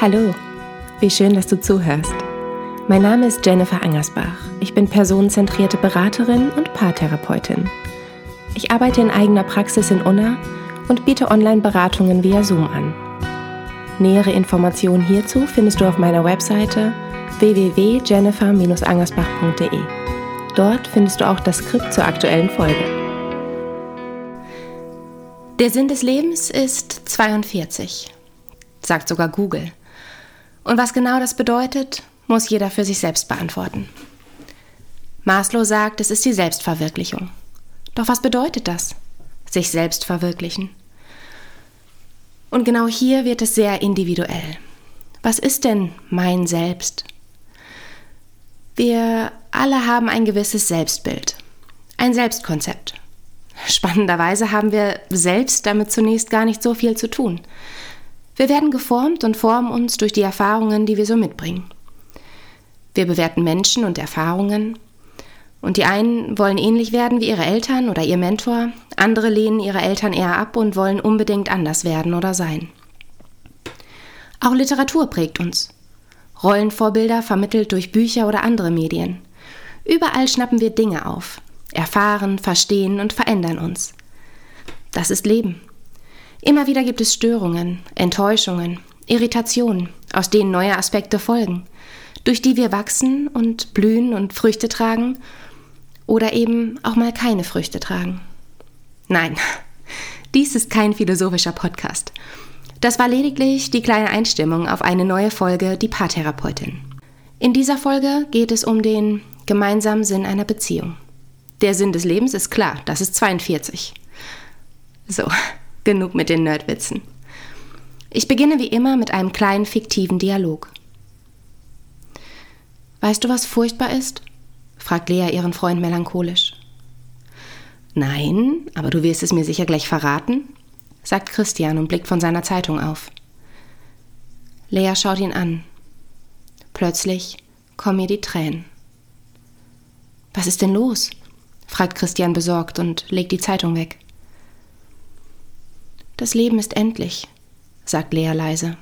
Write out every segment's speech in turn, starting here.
Hallo, wie schön, dass du zuhörst. Mein Name ist Jennifer Angersbach. Ich bin personenzentrierte Beraterin und Paartherapeutin. Ich arbeite in eigener Praxis in Unna und biete Online-Beratungen via Zoom an. Nähere Informationen hierzu findest du auf meiner Webseite www.jennifer-angersbach.de. Dort findest du auch das Skript zur aktuellen Folge. Der Sinn des Lebens ist 42, sagt sogar Google. Und was genau das bedeutet, muss jeder für sich selbst beantworten. Maslow sagt, es ist die Selbstverwirklichung. Doch was bedeutet das? Sich selbst verwirklichen. Und genau hier wird es sehr individuell. Was ist denn mein Selbst? Wir alle haben ein gewisses Selbstbild, ein Selbstkonzept. Spannenderweise haben wir selbst damit zunächst gar nicht so viel zu tun. Wir werden geformt und formen uns durch die Erfahrungen, die wir so mitbringen. Wir bewerten Menschen und Erfahrungen. Und die einen wollen ähnlich werden wie ihre Eltern oder ihr Mentor, andere lehnen ihre Eltern eher ab und wollen unbedingt anders werden oder sein. Auch Literatur prägt uns. Rollenvorbilder vermittelt durch Bücher oder andere Medien. Überall schnappen wir Dinge auf, erfahren, verstehen und verändern uns. Das ist Leben. Immer wieder gibt es Störungen, Enttäuschungen, Irritationen, aus denen neue Aspekte folgen, durch die wir wachsen und blühen und Früchte tragen oder eben auch mal keine Früchte tragen. Nein, dies ist kein philosophischer Podcast. Das war lediglich die kleine Einstimmung auf eine neue Folge Die Paartherapeutin. In dieser Folge geht es um den gemeinsamen Sinn einer Beziehung. Der Sinn des Lebens ist klar, das ist 42. So, Genug mit den Nerdwitzen. Ich beginne wie immer mit einem kleinen fiktiven Dialog. Weißt du, was furchtbar ist? fragt Lea ihren Freund melancholisch. Nein, aber du wirst es mir sicher gleich verraten, sagt Christian und blickt von seiner Zeitung auf. Lea schaut ihn an. Plötzlich kommen ihr die Tränen. Was ist denn los? fragt Christian besorgt und legt die Zeitung weg. Das Leben ist endlich, sagt Lea leise.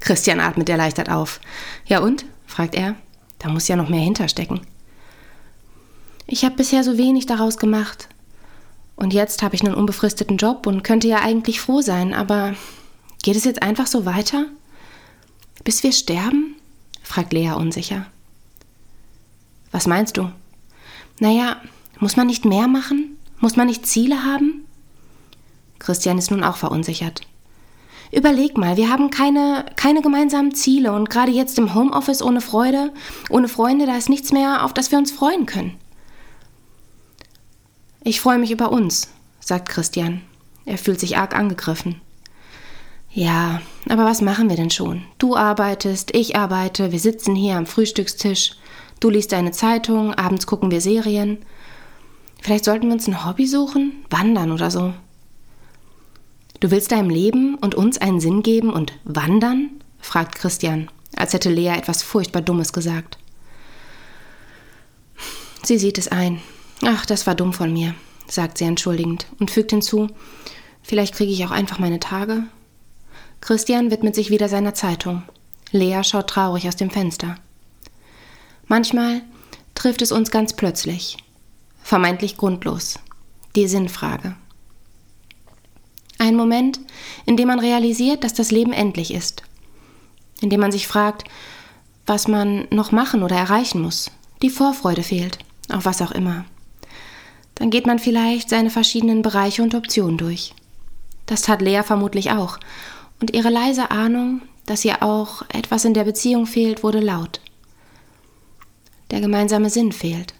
Christian atmet erleichtert auf. Ja und? fragt er. Da muss ja noch mehr hinterstecken. Ich habe bisher so wenig daraus gemacht. Und jetzt habe ich einen unbefristeten Job und könnte ja eigentlich froh sein, aber geht es jetzt einfach so weiter? Bis wir sterben? fragt Lea unsicher. Was meinst du? Naja, muss man nicht mehr machen? Muss man nicht Ziele haben? Christian ist nun auch verunsichert. Überleg mal, wir haben keine, keine gemeinsamen Ziele und gerade jetzt im Homeoffice ohne Freude, ohne Freunde, da ist nichts mehr, auf das wir uns freuen können. Ich freue mich über uns, sagt Christian. Er fühlt sich arg angegriffen. Ja, aber was machen wir denn schon? Du arbeitest, ich arbeite, wir sitzen hier am Frühstückstisch, du liest deine Zeitung, abends gucken wir Serien. Vielleicht sollten wir uns ein Hobby suchen, wandern oder so. Du willst deinem Leben und uns einen Sinn geben und wandern? fragt Christian, als hätte Lea etwas furchtbar Dummes gesagt. Sie sieht es ein. Ach, das war dumm von mir, sagt sie entschuldigend und fügt hinzu, vielleicht kriege ich auch einfach meine Tage. Christian widmet sich wieder seiner Zeitung. Lea schaut traurig aus dem Fenster. Manchmal trifft es uns ganz plötzlich, vermeintlich grundlos, die Sinnfrage. Ein Moment, in dem man realisiert, dass das Leben endlich ist. In dem man sich fragt, was man noch machen oder erreichen muss. Die Vorfreude fehlt, auf was auch immer. Dann geht man vielleicht seine verschiedenen Bereiche und Optionen durch. Das tat Lea vermutlich auch. Und ihre leise Ahnung, dass ihr auch etwas in der Beziehung fehlt, wurde laut. Der gemeinsame Sinn fehlt.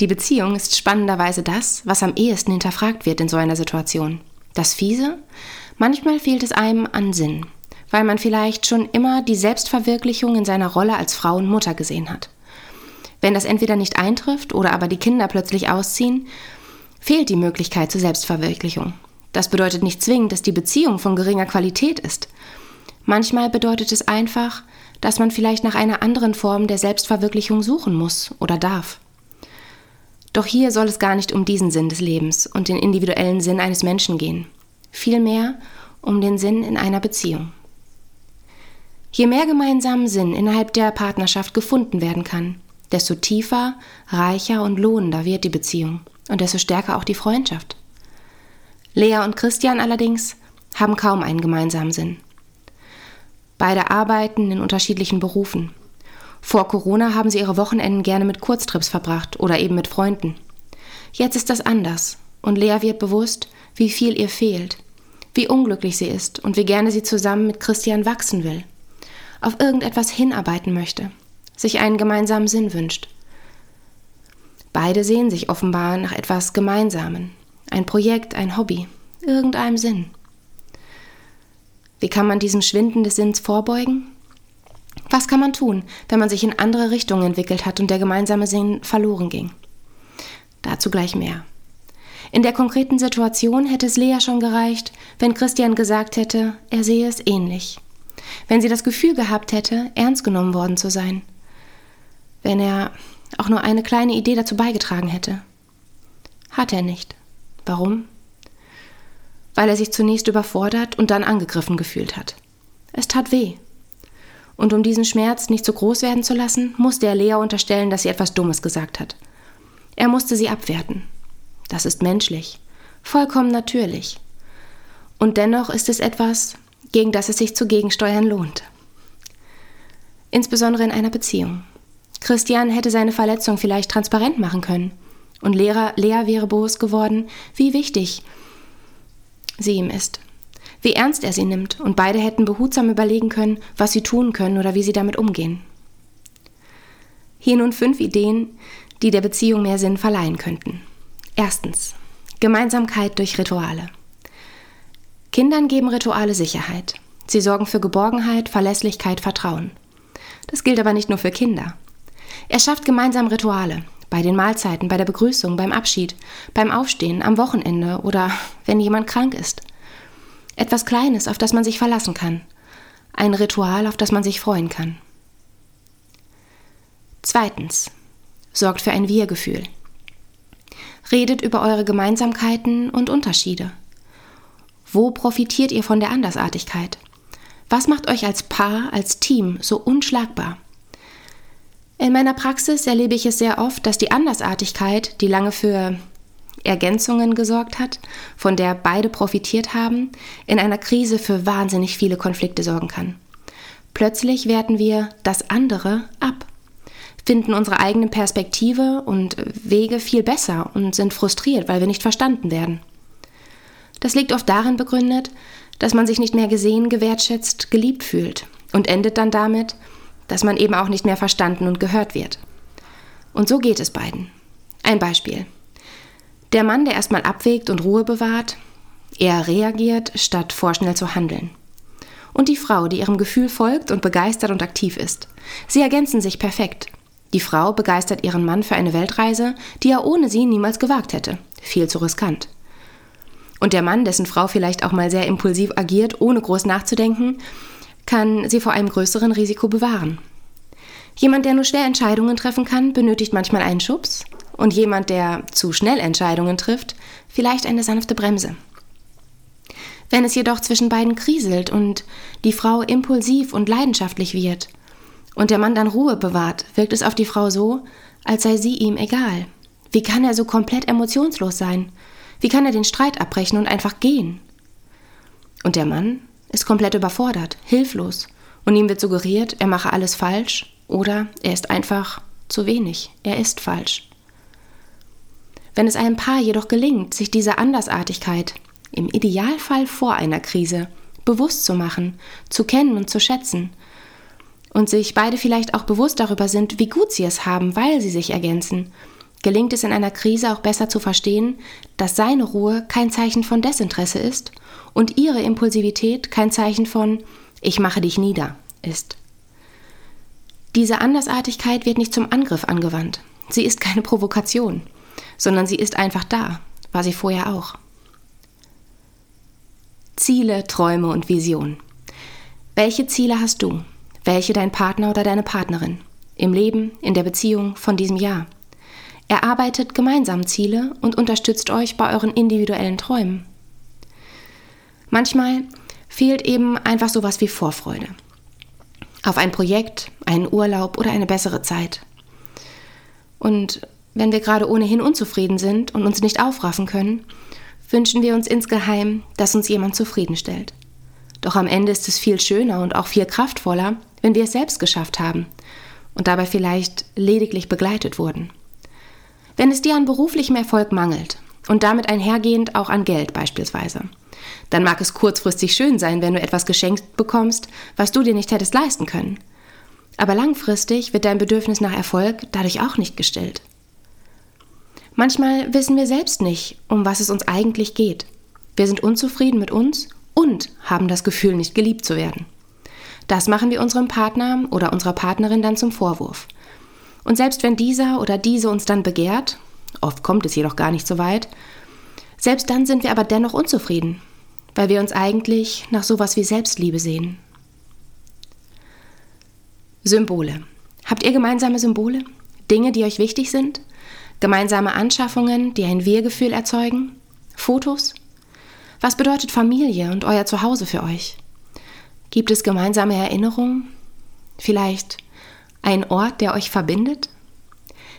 Die Beziehung ist spannenderweise das, was am ehesten hinterfragt wird in so einer Situation. Das Fiese? Manchmal fehlt es einem an Sinn, weil man vielleicht schon immer die Selbstverwirklichung in seiner Rolle als Frau und Mutter gesehen hat. Wenn das entweder nicht eintrifft oder aber die Kinder plötzlich ausziehen, fehlt die Möglichkeit zur Selbstverwirklichung. Das bedeutet nicht zwingend, dass die Beziehung von geringer Qualität ist. Manchmal bedeutet es einfach, dass man vielleicht nach einer anderen Form der Selbstverwirklichung suchen muss oder darf. Doch hier soll es gar nicht um diesen Sinn des Lebens und den individuellen Sinn eines Menschen gehen. Vielmehr um den Sinn in einer Beziehung. Je mehr gemeinsamen Sinn innerhalb der Partnerschaft gefunden werden kann, desto tiefer, reicher und lohnender wird die Beziehung und desto stärker auch die Freundschaft. Lea und Christian allerdings haben kaum einen gemeinsamen Sinn. Beide arbeiten in unterschiedlichen Berufen. Vor Corona haben sie ihre Wochenenden gerne mit Kurztrips verbracht oder eben mit Freunden. Jetzt ist das anders und Lea wird bewusst, wie viel ihr fehlt, wie unglücklich sie ist und wie gerne sie zusammen mit Christian wachsen will, auf irgendetwas hinarbeiten möchte, sich einen gemeinsamen Sinn wünscht. Beide sehen sich offenbar nach etwas Gemeinsamen, ein Projekt, ein Hobby, irgendeinem Sinn. Wie kann man diesem Schwinden des Sinns vorbeugen? Was kann man tun, wenn man sich in andere Richtungen entwickelt hat und der gemeinsame Sinn verloren ging? Dazu gleich mehr. In der konkreten Situation hätte es Lea schon gereicht, wenn Christian gesagt hätte, er sehe es ähnlich. Wenn sie das Gefühl gehabt hätte, ernst genommen worden zu sein. Wenn er auch nur eine kleine Idee dazu beigetragen hätte. Hat er nicht. Warum? Weil er sich zunächst überfordert und dann angegriffen gefühlt hat. Es tat weh. Und um diesen Schmerz nicht zu groß werden zu lassen, musste er Lea unterstellen, dass sie etwas Dummes gesagt hat. Er musste sie abwerten. Das ist menschlich, vollkommen natürlich. Und dennoch ist es etwas, gegen das es sich zu gegensteuern lohnt. Insbesondere in einer Beziehung. Christian hätte seine Verletzung vielleicht transparent machen können. Und Lehrer, Lea wäre bewusst geworden, wie wichtig sie ihm ist. Wie ernst er sie nimmt. Und beide hätten behutsam überlegen können, was sie tun können oder wie sie damit umgehen. Hier nun fünf Ideen, die der Beziehung mehr Sinn verleihen könnten. Erstens. Gemeinsamkeit durch Rituale. Kindern geben Rituale Sicherheit. Sie sorgen für Geborgenheit, Verlässlichkeit, Vertrauen. Das gilt aber nicht nur für Kinder. Er schafft gemeinsam Rituale. Bei den Mahlzeiten, bei der Begrüßung, beim Abschied, beim Aufstehen, am Wochenende oder wenn jemand krank ist. Etwas Kleines, auf das man sich verlassen kann. Ein Ritual, auf das man sich freuen kann. Zweitens. Sorgt für ein Wir-Gefühl. Redet über eure Gemeinsamkeiten und Unterschiede. Wo profitiert ihr von der Andersartigkeit? Was macht euch als Paar, als Team so unschlagbar? In meiner Praxis erlebe ich es sehr oft, dass die Andersartigkeit, die lange für Ergänzungen gesorgt hat, von der beide profitiert haben, in einer Krise für wahnsinnig viele Konflikte sorgen kann. Plötzlich werten wir das andere ab, finden unsere eigene Perspektive und Wege viel besser und sind frustriert, weil wir nicht verstanden werden. Das liegt oft darin begründet, dass man sich nicht mehr gesehen, gewertschätzt, geliebt fühlt und endet dann damit, dass man eben auch nicht mehr verstanden und gehört wird. Und so geht es beiden. Ein Beispiel. Der Mann, der erstmal abwägt und Ruhe bewahrt, er reagiert, statt vorschnell zu handeln. Und die Frau, die ihrem Gefühl folgt und begeistert und aktiv ist. Sie ergänzen sich perfekt. Die Frau begeistert ihren Mann für eine Weltreise, die er ohne sie niemals gewagt hätte. Viel zu riskant. Und der Mann, dessen Frau vielleicht auch mal sehr impulsiv agiert, ohne groß nachzudenken, kann sie vor einem größeren Risiko bewahren. Jemand, der nur schnell Entscheidungen treffen kann, benötigt manchmal einen Schubs und jemand, der zu schnell Entscheidungen trifft, vielleicht eine sanfte Bremse. Wenn es jedoch zwischen beiden kriselt und die Frau impulsiv und leidenschaftlich wird und der Mann dann Ruhe bewahrt, wirkt es auf die Frau so, als sei sie ihm egal. Wie kann er so komplett emotionslos sein? Wie kann er den Streit abbrechen und einfach gehen? Und der Mann? ist komplett überfordert, hilflos und ihm wird suggeriert, er mache alles falsch oder er ist einfach zu wenig, er ist falsch. Wenn es einem Paar jedoch gelingt, sich dieser Andersartigkeit, im Idealfall vor einer Krise, bewusst zu machen, zu kennen und zu schätzen, und sich beide vielleicht auch bewusst darüber sind, wie gut sie es haben, weil sie sich ergänzen, gelingt es in einer Krise auch besser zu verstehen, dass seine Ruhe kein Zeichen von Desinteresse ist und ihre Impulsivität kein Zeichen von Ich mache dich nieder ist. Diese Andersartigkeit wird nicht zum Angriff angewandt. Sie ist keine Provokation, sondern sie ist einfach da, war sie vorher auch. Ziele, Träume und Visionen. Welche Ziele hast du? Welche dein Partner oder deine Partnerin? Im Leben, in der Beziehung von diesem Jahr? Erarbeitet gemeinsam Ziele und unterstützt euch bei euren individuellen Träumen. Manchmal fehlt eben einfach sowas wie Vorfreude. Auf ein Projekt, einen Urlaub oder eine bessere Zeit. Und wenn wir gerade ohnehin unzufrieden sind und uns nicht aufraffen können, wünschen wir uns insgeheim, dass uns jemand zufriedenstellt. Doch am Ende ist es viel schöner und auch viel kraftvoller, wenn wir es selbst geschafft haben und dabei vielleicht lediglich begleitet wurden. Wenn es dir an beruflichem Erfolg mangelt und damit einhergehend auch an Geld beispielsweise, dann mag es kurzfristig schön sein, wenn du etwas geschenkt bekommst, was du dir nicht hättest leisten können. Aber langfristig wird dein Bedürfnis nach Erfolg dadurch auch nicht gestillt. Manchmal wissen wir selbst nicht, um was es uns eigentlich geht. Wir sind unzufrieden mit uns und haben das Gefühl, nicht geliebt zu werden. Das machen wir unserem Partner oder unserer Partnerin dann zum Vorwurf. Und selbst wenn dieser oder diese uns dann begehrt, oft kommt es jedoch gar nicht so weit, selbst dann sind wir aber dennoch unzufrieden, weil wir uns eigentlich nach sowas wie Selbstliebe sehen. Symbole. Habt ihr gemeinsame Symbole? Dinge, die euch wichtig sind? Gemeinsame Anschaffungen, die ein Wir-Gefühl erzeugen? Fotos? Was bedeutet Familie und euer Zuhause für euch? Gibt es gemeinsame Erinnerungen? Vielleicht ein Ort, der euch verbindet?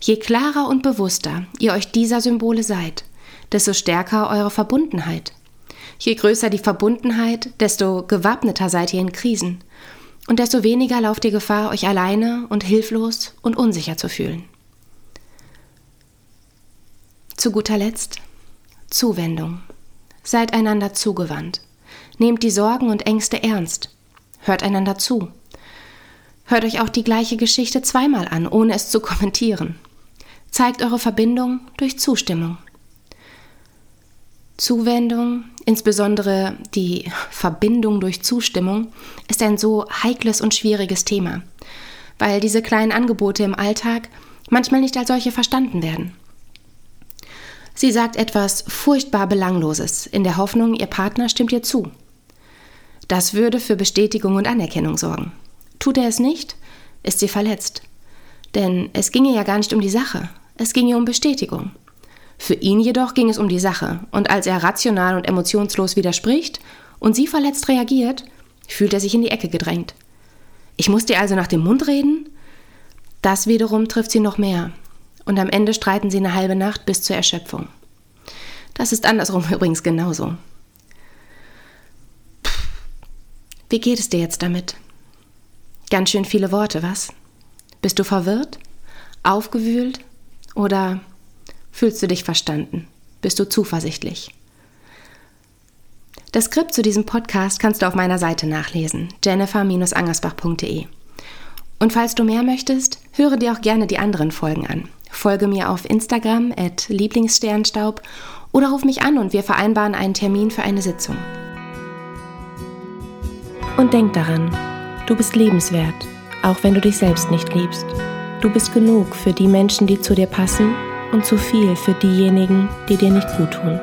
Je klarer und bewusster ihr euch dieser Symbole seid, desto stärker eure Verbundenheit. Je größer die Verbundenheit, desto gewappneter seid ihr in Krisen und desto weniger lauft ihr Gefahr, euch alleine und hilflos und unsicher zu fühlen. Zu guter Letzt Zuwendung. Seid einander zugewandt. Nehmt die Sorgen und Ängste ernst. Hört einander zu. Hört euch auch die gleiche Geschichte zweimal an, ohne es zu kommentieren. Zeigt eure Verbindung durch Zustimmung. Zuwendung, insbesondere die Verbindung durch Zustimmung, ist ein so heikles und schwieriges Thema, weil diese kleinen Angebote im Alltag manchmal nicht als solche verstanden werden. Sie sagt etwas furchtbar Belangloses, in der Hoffnung, ihr Partner stimmt ihr zu. Das würde für Bestätigung und Anerkennung sorgen. Tut er es nicht, ist sie verletzt. Denn es ginge ja gar nicht um die Sache, es ginge um Bestätigung. Für ihn jedoch ging es um die Sache, und als er rational und emotionslos widerspricht und sie verletzt reagiert, fühlt er sich in die Ecke gedrängt. Ich muss dir also nach dem Mund reden? Das wiederum trifft sie noch mehr, und am Ende streiten sie eine halbe Nacht bis zur Erschöpfung. Das ist andersrum übrigens genauso. Wie geht es dir jetzt damit? Ganz schön viele Worte, was? Bist du verwirrt? Aufgewühlt? Oder Fühlst du dich verstanden? Bist du zuversichtlich? Das Skript zu diesem Podcast kannst du auf meiner Seite nachlesen, jennifer-angersbach.de. Und falls du mehr möchtest, höre dir auch gerne die anderen Folgen an. Folge mir auf Instagram at Lieblingssternstaub oder ruf mich an und wir vereinbaren einen Termin für eine Sitzung. Und denk daran, du bist lebenswert, auch wenn du dich selbst nicht liebst. Du bist genug für die Menschen, die zu dir passen und zu viel für diejenigen, die dir nicht gut tun.